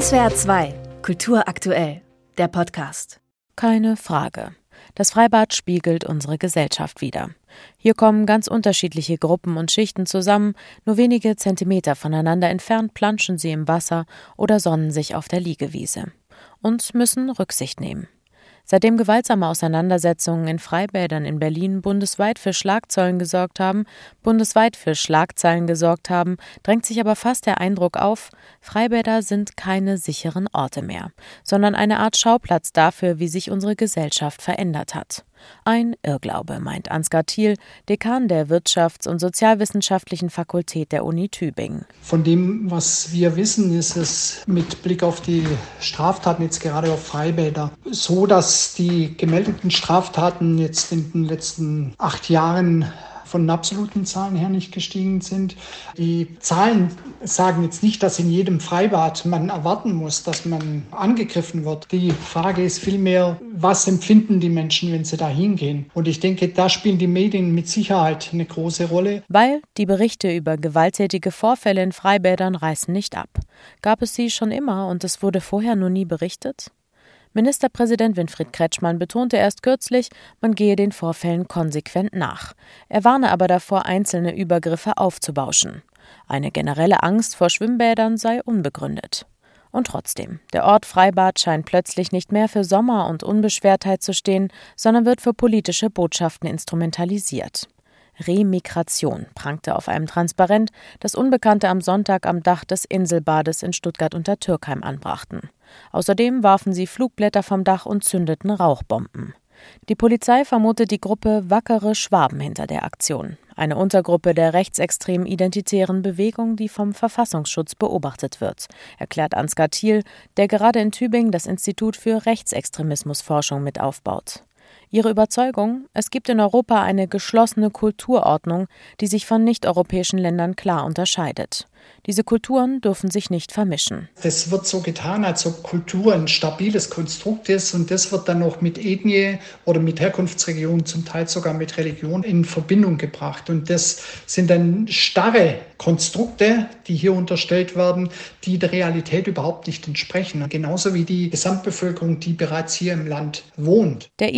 SWR 2, Kultur aktuell, der Podcast. Keine Frage. Das Freibad spiegelt unsere Gesellschaft wider. Hier kommen ganz unterschiedliche Gruppen und Schichten zusammen, nur wenige Zentimeter voneinander entfernt planschen sie im Wasser oder sonnen sich auf der Liegewiese und müssen Rücksicht nehmen. Seitdem gewaltsame Auseinandersetzungen in Freibädern in Berlin bundesweit für Schlagzeilen gesorgt haben, bundesweit für Schlagzeilen gesorgt haben, drängt sich aber fast der Eindruck auf, Freibäder sind keine sicheren Orte mehr, sondern eine Art Schauplatz dafür, wie sich unsere Gesellschaft verändert hat. Ein Irrglaube, meint Ansgar Thiel, Dekan der Wirtschafts- und Sozialwissenschaftlichen Fakultät der Uni Tübingen. Von dem, was wir wissen, ist es mit Blick auf die Straftaten, jetzt gerade auf Freibäder, so, dass die gemeldeten Straftaten jetzt in den letzten acht Jahren von absoluten Zahlen her nicht gestiegen sind. Die Zahlen sagen jetzt nicht, dass in jedem Freibad man erwarten muss, dass man angegriffen wird. Die Frage ist vielmehr, was empfinden die Menschen, wenn sie da hingehen? Und ich denke, da spielen die Medien mit Sicherheit eine große Rolle. Weil die Berichte über gewalttätige Vorfälle in Freibädern reißen nicht ab. Gab es sie schon immer und es wurde vorher nur nie berichtet? Ministerpräsident Winfried Kretschmann betonte erst kürzlich, man gehe den Vorfällen konsequent nach. Er warne aber davor, einzelne Übergriffe aufzubauschen. Eine generelle Angst vor Schwimmbädern sei unbegründet. Und trotzdem, der Ort Freibad scheint plötzlich nicht mehr für Sommer und Unbeschwertheit zu stehen, sondern wird für politische Botschaften instrumentalisiert. Remigration prangte auf einem Transparent, das Unbekannte am Sonntag am Dach des Inselbades in Stuttgart unter Türkheim anbrachten. Außerdem warfen sie Flugblätter vom Dach und zündeten Rauchbomben. Die Polizei vermutet die Gruppe Wackere Schwaben hinter der Aktion, eine Untergruppe der rechtsextremen identitären Bewegung, die vom Verfassungsschutz beobachtet wird, erklärt Ansgar Thiel, der gerade in Tübingen das Institut für Rechtsextremismusforschung mit aufbaut. Ihre Überzeugung, es gibt in Europa eine geschlossene Kulturordnung, die sich von nicht-europäischen Ländern klar unterscheidet. Diese Kulturen dürfen sich nicht vermischen. Es wird so getan, als ob Kultur ein stabiles Konstrukt ist und das wird dann noch mit Ethnie oder mit Herkunftsregion, zum Teil sogar mit Religion in Verbindung gebracht. Und das sind dann starre Konstrukte, die hier unterstellt werden, die der Realität überhaupt nicht entsprechen. Genauso wie die Gesamtbevölkerung, die bereits hier im Land wohnt. Der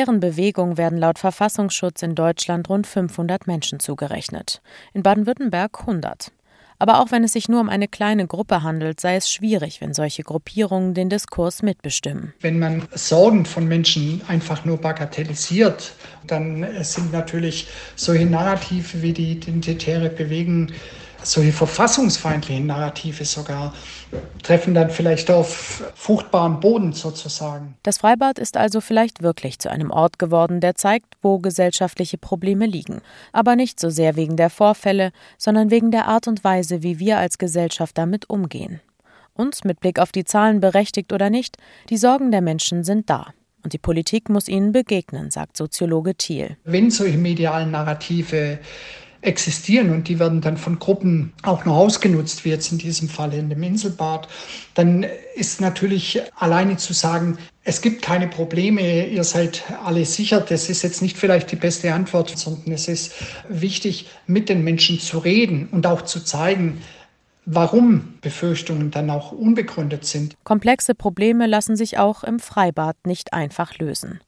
identitären Bewegung werden laut Verfassungsschutz in Deutschland rund 500 Menschen zugerechnet. In Baden-Württemberg 100. Aber auch wenn es sich nur um eine kleine Gruppe handelt, sei es schwierig, wenn solche Gruppierungen den Diskurs mitbestimmen. Wenn man Sorgen von Menschen einfach nur bagatellisiert, dann sind natürlich solche Narrative wie die identitäre Bewegung solche verfassungsfeindlichen Narrative sogar treffen dann vielleicht auf fruchtbaren Boden sozusagen. Das Freibad ist also vielleicht wirklich zu einem Ort geworden, der zeigt, wo gesellschaftliche Probleme liegen, aber nicht so sehr wegen der Vorfälle, sondern wegen der Art und Weise, wie wir als Gesellschaft damit umgehen. Und mit Blick auf die Zahlen berechtigt oder nicht, die Sorgen der Menschen sind da. Und die Politik muss ihnen begegnen, sagt Soziologe Thiel. Wenn solche medialen Narrative existieren und die werden dann von Gruppen auch noch ausgenutzt, wie jetzt in diesem Fall in dem Inselbad, dann ist natürlich alleine zu sagen, es gibt keine Probleme, ihr seid alle sicher, das ist jetzt nicht vielleicht die beste Antwort, sondern es ist wichtig, mit den Menschen zu reden und auch zu zeigen, warum Befürchtungen dann auch unbegründet sind. Komplexe Probleme lassen sich auch im Freibad nicht einfach lösen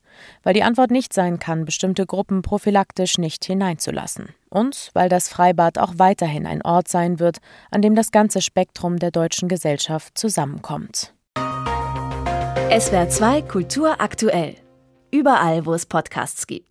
weil die Antwort nicht sein kann, bestimmte Gruppen prophylaktisch nicht hineinzulassen. Und weil das Freibad auch weiterhin ein Ort sein wird, an dem das ganze Spektrum der deutschen Gesellschaft zusammenkommt. SWR 2 Kultur aktuell. Überall, wo es Podcasts gibt.